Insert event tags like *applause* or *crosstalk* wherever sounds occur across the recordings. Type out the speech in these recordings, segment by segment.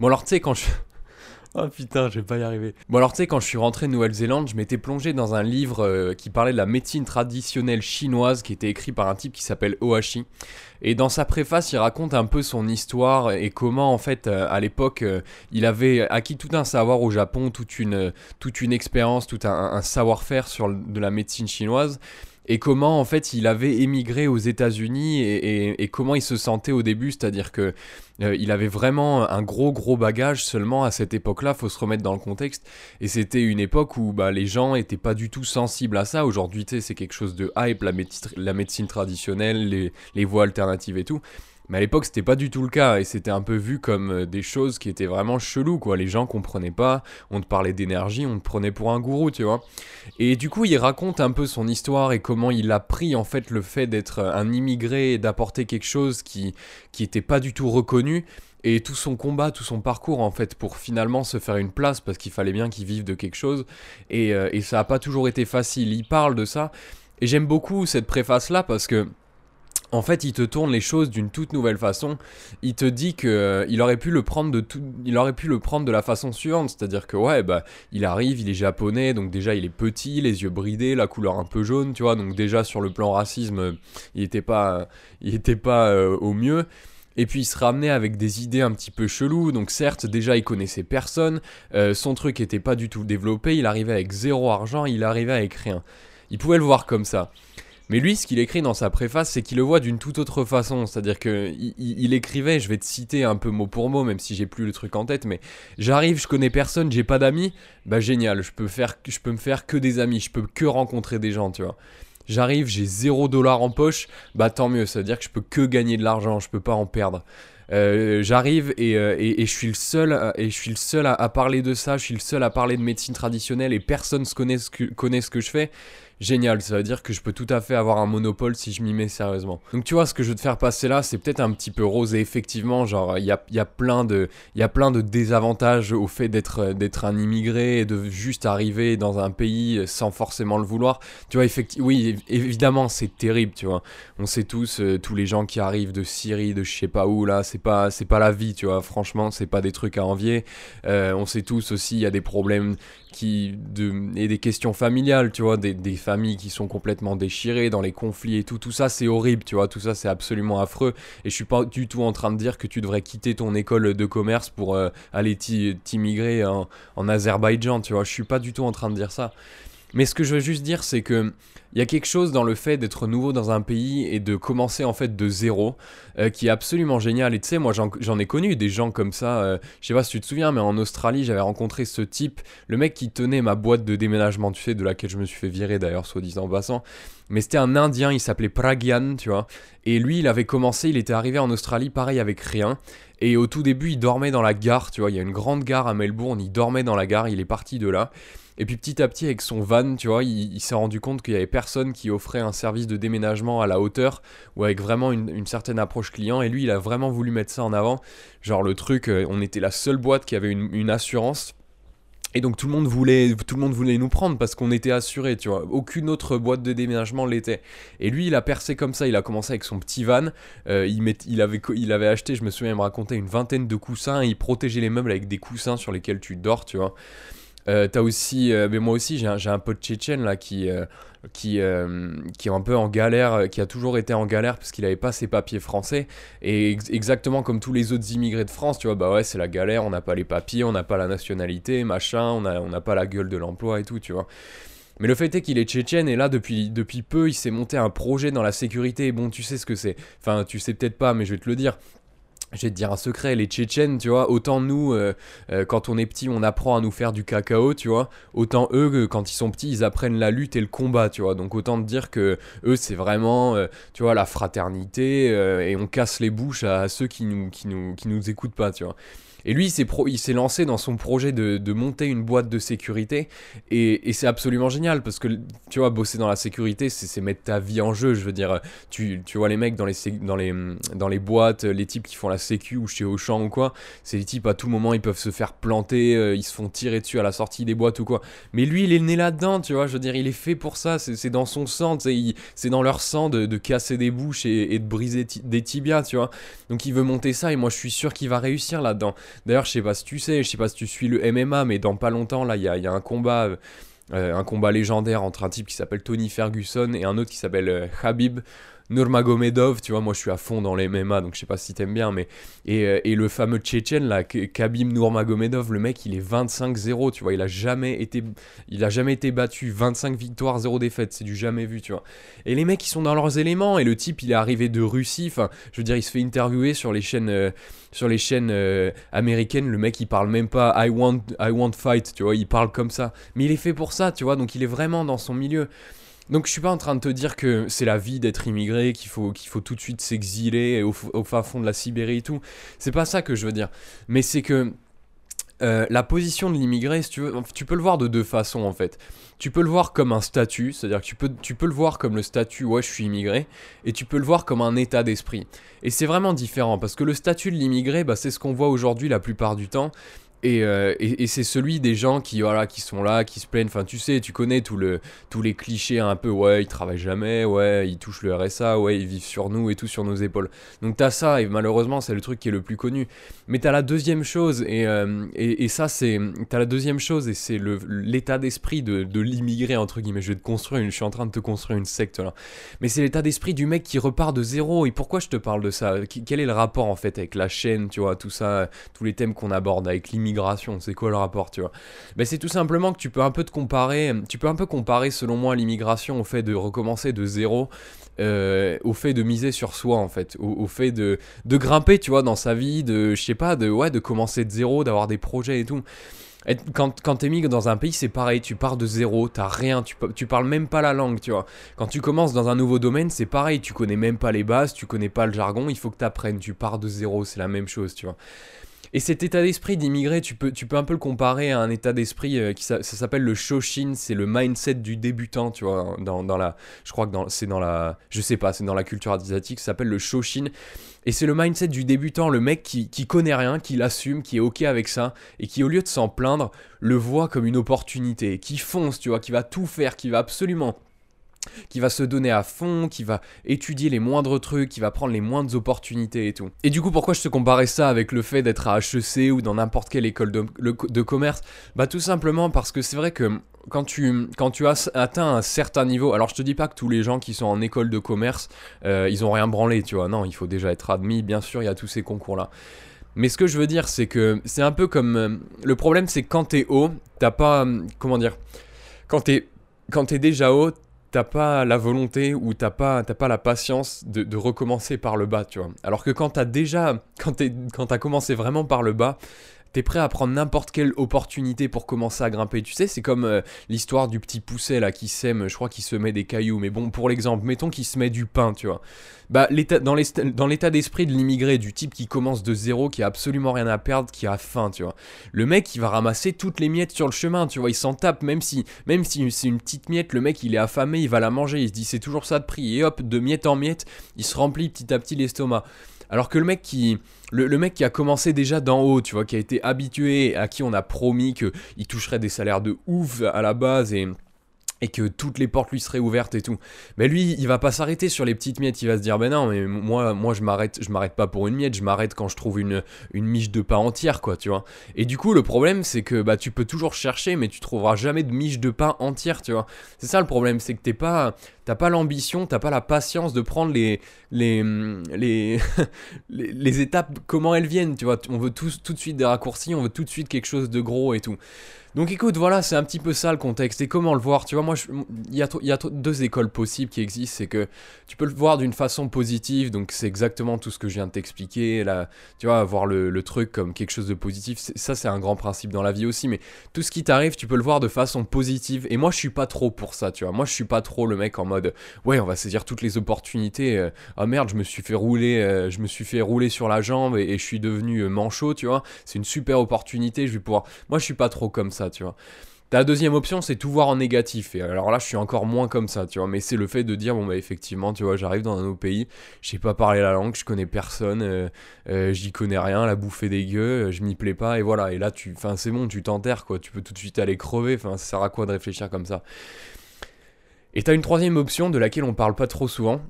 Bon, alors, tu sais, quand je. *laughs* Oh putain, je vais pas y arriver. Bon alors tu sais, quand je suis rentré de Nouvelle-Zélande, je m'étais plongé dans un livre euh, qui parlait de la médecine traditionnelle chinoise qui était écrit par un type qui s'appelle Ohashi. Et dans sa préface, il raconte un peu son histoire et comment en fait euh, à l'époque euh, il avait acquis tout un savoir au Japon, toute une, toute une expérience, tout un, un savoir-faire sur de la médecine chinoise et comment en fait il avait émigré aux États-Unis et, comment il se sentait au début, c'est-à-dire que euh, il avait vraiment un gros gros bagage seulement à cette époque-là, faut se remettre dans le contexte, et c'était une époque où bah, les gens étaient pas du tout sensibles à ça. Aujourd'hui, c'est quelque chose de hype, la, la médecine traditionnelle, les, les voies alternatives et tout. Mais à l'époque, c'était pas du tout le cas et c'était un peu vu comme euh, des choses qui étaient vraiment cheloues, quoi. Les gens comprenaient pas, on te parlait d'énergie, on te prenait pour un gourou, tu vois. Et du coup, il raconte un peu son histoire et comment il a pris en fait le fait d'être un immigré et d'apporter quelque chose qui qui était pas du tout reconnu et tout son combat, tout son parcours en fait pour finalement se faire une place parce qu'il fallait bien qu'il vive de quelque chose et, euh, et ça a pas toujours été facile. Il parle de ça et j'aime beaucoup cette préface là parce que en fait, il te tourne les choses d'une toute nouvelle façon. Il te dit que euh, il aurait pu le prendre de tout, il aurait pu le prendre de la façon suivante, c'est-à-dire que ouais, bah, il arrive, il est japonais, donc déjà il est petit, les yeux bridés, la couleur un peu jaune, tu vois, donc déjà sur le plan racisme, il était pas, il était pas euh, au mieux. Et puis il se ramenait avec des idées un petit peu cheloues, donc certes déjà il connaissait personne, euh, son truc était pas du tout développé, il arrivait avec zéro argent, il arrivait avec rien. Il pouvait le voir comme ça. Mais lui, ce qu'il écrit dans sa préface, c'est qu'il le voit d'une toute autre façon. C'est-à-dire que il, écrivait, je vais te citer un peu mot pour mot, même si j'ai plus le truc en tête, mais j'arrive, je connais personne, j'ai pas d'amis, bah génial, je peux faire, je peux me faire que des amis, je peux que rencontrer des gens, tu vois. J'arrive, j'ai zéro dollar en poche, bah tant mieux, ça veut dire que je peux que gagner de l'argent, je peux pas en perdre. Euh, j'arrive euh, et, et, je suis le seul, et je suis le seul à, parler de ça, je suis le seul à parler de médecine traditionnelle et personne ne connaît, connaît ce que je fais génial. Ça veut dire que je peux tout à fait avoir un monopole si je m'y mets sérieusement. Donc tu vois, ce que je veux te faire passer là, c'est peut-être un petit peu rose et effectivement, genre, il y a, y, a plein de, y a plein de désavantages au fait d'être, d'être un immigré et de juste arriver dans un pays sans forcément le vouloir. Tu vois, effectivement, oui, évidemment, c'est terrible, tu vois. On sait tous, euh, tous les gens qui arrivent de Syrie, de je sais pas où, là, c'est pas, pas la vie, tu vois. Franchement, c'est pas des trucs à envier. Euh, on sait tous aussi, il y a des problèmes qui de, et des questions familiales, tu vois, des, des, familles qui sont complètement déchirées dans les conflits et tout, tout ça c'est horrible, tu vois, tout ça c'est absolument affreux. Et je suis pas du tout en train de dire que tu devrais quitter ton école de commerce pour euh, aller t'immigrer en, en Azerbaïdjan, tu vois, je suis pas du tout en train de dire ça. Mais ce que je veux juste dire, c'est que il y a quelque chose dans le fait d'être nouveau dans un pays et de commencer en fait de zéro euh, qui est absolument génial. Et tu sais, moi j'en ai connu des gens comme ça. Euh, je sais pas si tu te souviens, mais en Australie, j'avais rencontré ce type, le mec qui tenait ma boîte de déménagement, tu sais, de laquelle je me suis fait virer d'ailleurs, soit disant en passant. Mais c'était un Indien, il s'appelait Pragyan, tu vois. Et lui, il avait commencé, il était arrivé en Australie pareil avec rien. Et au tout début, il dormait dans la gare, tu vois. Il y a une grande gare à Melbourne, il dormait dans la gare, il est parti de là. Et puis petit à petit, avec son van, tu vois, il, s'est rendu compte qu'il y avait qui offrait un service de déménagement à la hauteur ou avec vraiment une, certaine approche client. Et lui, il a vraiment voulu mettre ça en avant. Genre le truc, euh, on était la seule boîte qui avait une, assurance. Et donc tout le monde voulait, tout le monde voulait nous prendre parce qu'on était assuré, tu vois. Aucune autre boîte de déménagement l'était. Et lui, il a percé comme ça. Il a commencé avec son petit van. Euh, il, met, il, avait, il avait acheté, je me souviens, il me racontait une vingtaine de coussins. Et il protégeait les meubles avec des coussins sur lesquels tu dors, tu vois. Euh, t'as aussi, euh, mais moi aussi, j'ai un, pote tchétchène là qui, euh, est un peu en galère, qui a toujours été en galère parce qu'il n'avait pas ses papiers français. Et exactement comme tous les autres immigrés de France, tu vois, bah ouais, c'est la galère, on n'a pas les papiers, on n'a pas la nationalité, machin, on n'a pas la gueule de l'emploi et tout, tu vois. Mais le fait est qu'il est tchétchène et là, depuis, depuis peu, il s'est monté un projet dans la sécurité. Bon, tu sais ce que c'est. Enfin, tu sais peut-être pas, mais je vais te le dire je vais te dire un secret, les Tchétchènes, tu vois, autant nous, euh, euh, quand on est petit, on apprend à nous faire du cacao, tu vois, autant eux, quand ils sont petits, ils apprennent la lutte et le combat, tu vois. Donc autant te dire que eux, c'est vraiment, euh, tu vois, la fraternité, et on casse les bouches à, ceux qui nous, qui, nous, qui nous écoutent pas, tu vois. Et lui, il s'est lancé dans son projet de, monter une boîte de sécurité. Et, c'est absolument génial parce que, tu vois, bosser dans la sécurité, c'est mettre ta vie en jeu. Je veux dire, tu, vois les mecs dans les, boîtes, les types qui font la sécu ou chez Auchan ou quoi, c'est les types à tout moment, ils peuvent se faire planter, euh, ils se font tirer dessus à la sortie des boîtes ou quoi. Mais lui, il est né là-dedans, tu vois. Je veux dire, il est fait pour ça. C'est dans son sang, c'est dans leur sang de, casser des bouches et de briser des tibias, tu vois. Donc il veut monter ça et moi, je suis sûr qu'il va réussir là-dedans. D'ailleurs, je sais pas si tu sais, je sais pas si tu suis le MMA, mais dans pas longtemps, là, il y a, un combat. Euh, un combat légendaire entre un type qui s'appelle Tony Ferguson et un autre qui s'appelle euh, Habib Nurmagomedov, tu vois, moi je suis à fond dans les MMA, donc je sais pas si t'aimes bien, mais. Et, euh, et, le fameux Tchétchène, là, Khabib Nurmagomedov, le mec, il est 25-0, tu vois, il a jamais été, il a jamais été battu, 25 victoires, 0 défaites, c'est du jamais vu, tu vois. Et les mecs, ils sont dans leurs éléments, et le type, il est arrivé de Russie, enfin, je veux dire, il se fait interviewer sur les chaînes, euh, sur les chaînes euh, américaines, le mec, il parle même pas I want, I want fight, tu vois, il parle comme ça. Mais il est fait pour ça, tu vois, donc il est vraiment dans son milieu. Donc je suis pas en train de te dire que c'est la vie d'être immigré, qu'il faut, qu'il faut tout de suite s'exiler au, fin fond de la Sibérie et tout. C'est pas ça que je veux dire. Mais c'est que euh, la position de l'immigré, tu, peux le voir de deux façons en fait. Tu peux le voir comme un statut, c'est-à-dire que tu peux, tu peux le voir comme le statut ouais je suis immigré, et tu peux le voir comme un état d'esprit. Et c'est vraiment différent, parce que le statut de l'immigré, bah, c'est ce qu'on voit aujourd'hui la plupart du temps, euh, et, et, c'est celui des gens qui, voilà, qui sont là, qui se plaignent. Enfin, tu sais, tu connais tout le, tous les clichés un peu. Ouais, ils travaillent jamais. Ouais, ils touchent le RSA. Ouais, ils vivent sur nous et tout sur nos épaules. Donc t'as ça et malheureusement c'est le truc qui est le plus connu. Mais t'as la deuxième chose et, euh, et, et, ça c'est t'as la deuxième chose et c'est le l'état d'esprit de, de l'immigré entre guillemets. Je vais te construire. Une, je suis en train de te construire une secte là. Mais c'est l'état d'esprit du mec qui repart de zéro. Et pourquoi je te parle de ça? Quel est le rapport en fait avec la chaîne, tu vois, tout ça, tous les thèmes qu'on aborde avec c'est quoi le rapport, tu vois Mais c'est tout simplement que tu peux un peu te comparer, tu peux un peu comparer selon moi l'immigration au fait de recommencer de zéro, euh, au fait de miser sur soi en fait, au, fait de, de grimper, tu vois, dans sa vie, de, je sais pas, de, ouais, de commencer de zéro, d'avoir des projets et tout. Et quand, quand t'émigres dans un pays, c'est pareil, tu pars de zéro, t'as rien, tu, tu parles même pas la langue, tu vois. Quand tu commences dans un nouveau domaine, c'est pareil, tu connais même pas les bases, tu connais pas le jargon, il faut que t'apprennes, tu pars de zéro, c'est la même chose, tu vois. Et cet état d'esprit d'immigré, tu peux, tu peux un peu le comparer à un état d'esprit euh, qui ça, s'appelle le Shoshin, c'est le mindset du débutant, tu vois, dans, dans la, je crois que c'est dans la, je sais pas, c'est dans la culture asiatique, ça s'appelle le Shoshin, et c'est le mindset du débutant, le mec qui, qui connaît rien, qui l'assume, qui est ok avec ça, et qui au lieu de s'en plaindre, le voit comme une opportunité, qui fonce, tu vois, qui va tout faire, qui va absolument qui va se donner à fond, qui va étudier les moindres trucs, qui va prendre les moindres opportunités et tout. Et du coup, pourquoi je te comparais ça avec le fait d'être à HEC ou dans n'importe quelle école de, commerce? Bah tout simplement parce que c'est vrai que quand tu, quand tu as atteint un certain niveau, alors je te dis pas que tous les gens qui sont en école de commerce, euh, ils ont rien branlé, tu vois, non, il faut déjà être admis, bien sûr, il y a tous ces concours-là. Mais ce que je veux dire, c'est que c'est un peu comme... Euh, le problème, c'est quand t'es haut, t'as pas... Comment dire? Quand t'es quand t'es déjà haut, t'as pas la volonté ou t'as pas, pas la patience de, recommencer par le bas, tu vois. Alors que quand t'as déjà, quand t'as commencé vraiment par le bas, t'es prêt à prendre n'importe quelle opportunité pour commencer à grimper. Tu sais, c'est comme euh, l'histoire du petit pousset là qui sème, je crois qu'il se met des cailloux. Mais bon, pour l'exemple, mettons qu'il se met du pain, tu vois. Bah, dans l'état d'esprit de l'immigré, du type qui commence de zéro, qui a absolument rien à perdre, qui a faim, tu vois. Le mec, il va ramasser toutes les miettes sur le chemin, tu vois. Il s'en tape, même si, même si c'est une petite miette, le mec, il est affamé, il va la manger. Il se dit, c'est toujours ça de prix. Et hop, de miette en miette, il se remplit petit à petit l'estomac. Alors que le mec qui, le, mec qui a commencé déjà d'en haut, tu vois, qui a été habitué, à qui on a promis qu'il toucherait des salaires de ouf à la base et et que toutes les portes lui seraient ouvertes et tout. Mais lui, il va pas s'arrêter sur les petites miettes, il va se dire ben non, mais moi moi je m'arrête je m'arrête pas pour une miette, je m'arrête quand je trouve une une miche de pain entière quoi, tu vois. Et du coup, le problème c'est que bah tu peux toujours chercher mais tu trouveras jamais de miche de pain entière, tu vois. C'est ça le problème, c'est que t'es pas t'as pas l'ambition, t'as pas la patience de prendre les les les, *laughs* les, étapes comment elles viennent, tu vois. On veut tout, tout de suite des raccourcis, on veut tout de suite quelque chose de gros et tout. Donc écoute, voilà, c'est un petit peu ça le contexte. Et comment le voir Tu vois, moi, il y a, y a deux écoles possibles qui existent. C'est que tu peux le voir d'une façon positive, donc c'est exactement tout ce que je viens de t'expliquer. Là, tu vois, voir le, truc comme quelque chose de positif, ça c'est un grand principe dans la vie aussi. Mais tout ce qui t'arrive, tu peux le voir de façon positive. Et moi, je suis pas trop pour ça, tu vois. Moi, je suis pas trop le mec en mode, ouais, on va saisir toutes les opportunités. oh merde, je me suis fait rouler, euh, je me suis fait rouler sur la jambe et, je suis devenu euh, manchot, tu vois. C'est une super opportunité. Je vais pouvoir. Moi, je suis pas trop comme ça tu vois. Ta deuxième option, c'est tout voir en négatif. Et alors là, je suis encore moins comme ça, tu vois. Mais c'est le fait de dire, bon, bah, effectivement, tu vois, j'arrive dans un autre pays, je pas parler la langue, je connais personne, euh, euh, j'y connais rien, la bouffe est dégueu, euh, je m'y plais pas, et voilà. Et là, tu, enfin, c'est bon, tu t'enterres, quoi. Tu peux tout de suite aller crever, enfin, ça sert à quoi de réfléchir comme ça? Et t'as une troisième option de laquelle on parle pas trop souvent,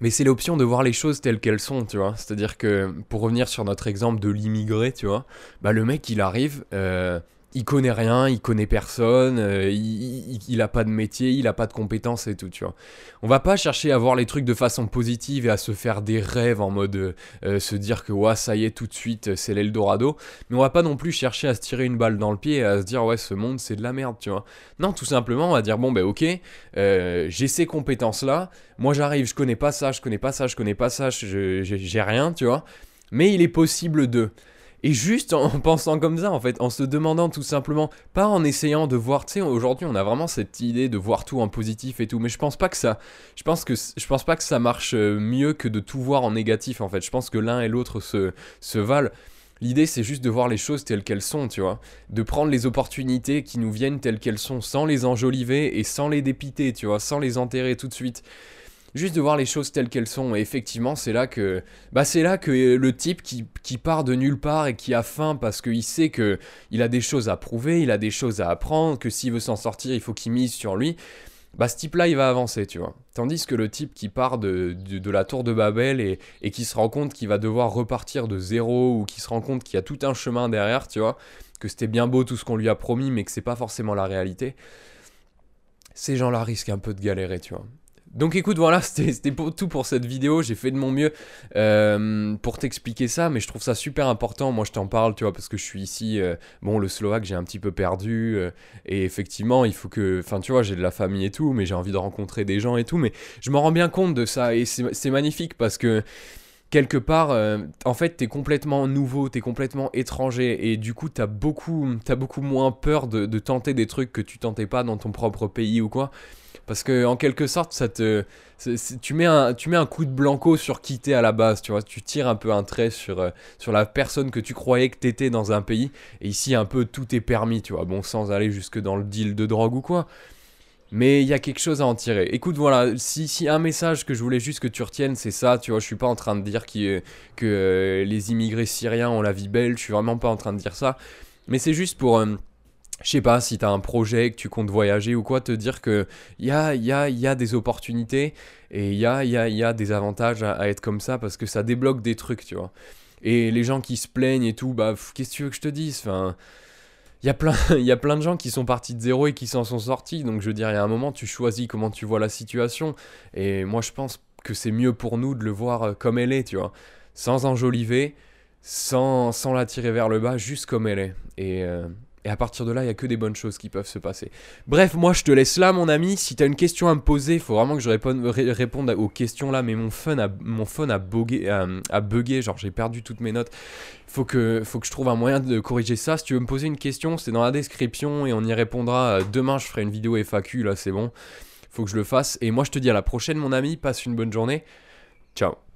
Mais c'est l'option de voir les choses telles qu'elles sont, tu vois. C'est-à-dire que, pour revenir sur notre exemple de l'immigré, tu vois, bah le mec, il arrive, euh, il connaît rien, il connaît personne, euh, il, pas de métier, il a pas de compétences et tout, tu vois. On va pas chercher à voir les trucs de façon positive et à se faire des rêves en mode euh, euh, se dire que ouais, ça y est, tout de suite, c'est l'Eldorado. Mais on va pas non plus chercher à se tirer une balle dans le pied et à se dire ouais, ce monde c'est de la merde, tu vois. Non, tout simplement, on va dire bon, ben ok, j'ai ces compétences là, moi j'arrive, je connais pas ça, je connais pas ça, je connais pas ça, j'ai rien, tu vois. Mais il est possible de. Et juste en *laughs* pensant comme ça, en fait, en se demandant tout simplement, pas en essayant de voir, tu sais, aujourd'hui on a vraiment cette idée de voir tout en positif et tout, mais je pense pas que ça, pense pas que ça marche euh, mieux que de tout voir en négatif, en fait. Je pense que l'un et l'autre se, se valent. L'idée, c'est juste de voir les choses telles qu'elles sont, tu vois. De prendre les opportunités qui nous viennent telles qu'elles sont, sans les enjoliver et sans les dépiter, tu vois, sans les enterrer tout de suite juste de voir les choses telles qu'elles sont. Et effectivement, c'est là que, bah, le type qui, part de nulle part et qui a faim parce qu'il sait que il a des choses à prouver, il a des choses à apprendre, que s'il veut s'en sortir, il faut qu'il mise sur lui. Bah, ce type-là, il va avancer, tu vois. Tandis que le type qui part de, la tour de Babel et, et qui se rend compte qu'il va devoir repartir de zéro ou qui se rend compte qu'il y a tout un chemin derrière, tu vois, que c'était bien beau tout ce qu'on lui a promis, mais que c'est pas forcément la réalité, ces gens-là risquent un peu de galérer, tu vois. Donc écoute, voilà, *laughs* c'était tout pour cette vidéo. J'ai fait de mon mieux euh, pour t'expliquer ça, mais je trouve ça super important. Moi, je t'en parle, tu vois, parce que je suis ici. Euh, bon, le Slovaque, j'ai un petit peu perdu. Euh, et effectivement, il faut que. Enfin, tu vois, j'ai de la famille et tout, mais j'ai envie de rencontrer des gens et tout. Mais je me rends bien compte de ça. Et c'est magnifique parce que quelque part, en fait, t'es complètement nouveau, t'es complètement étranger, et du coup, t'as beaucoup, beaucoup moins peur de, tenter des trucs que tu tentais pas dans ton propre pays ou quoi. Parce que en quelque sorte, ça te, tu, mets un, tu mets un coup de blanco sur qui t'es à la base, tu vois. Tu tires un peu un trait sur, euh, sur la personne que tu croyais que t'étais dans un pays. Et ici, un peu tout est permis, tu vois. Bon, sans aller jusque dans le deal de drogue ou quoi. Mais il y a quelque chose à en tirer. Écoute, voilà, si, un message que je voulais juste que tu retiennes, c'est ça, tu vois, je suis pas en train de dire que euh, les immigrés syriens ont la vie belle, je suis vraiment pas en train de dire ça. Mais c'est juste pour... Euh, je sais pas, si tu as un projet, que tu comptes voyager ou quoi, te dire qu'il y a, y, a, y a des opportunités et il y a, y, a, y a des avantages à, être comme ça parce que ça débloque des trucs, tu vois. Et les gens qui se plaignent et tout, bah, qu'est-ce que tu veux que je te dise Enfin, il y, a plein, *laughs* y a plein de gens qui sont partis de zéro et qui s'en sont sortis. Donc, je veux dire, il y a un moment, tu choisis comment tu vois la situation. Et moi, je pense que c'est mieux pour nous de le voir euh, comme elle est, tu vois. Sans enjoliver, sans, sans la tirer vers le bas, juste comme elle est. Et. Euh, et à partir de là, il n'y a que des bonnes choses qui peuvent se passer. Bref, moi je te laisse là, mon ami. Si tu as une question à me poser, faut vraiment que je réponde, aux questions là. Mais mon phone a, mon phone a, bugué, a, bugué, genre j'ai perdu toutes mes notes. Faut que, faut que je trouve un moyen de corriger ça. Si tu veux me poser une question, c'est dans la description et on y répondra. Demain, je ferai une vidéo FAQ, là c'est bon. Faut que je le fasse. Et moi je te dis à la prochaine, mon ami. Passe une bonne journée. Ciao.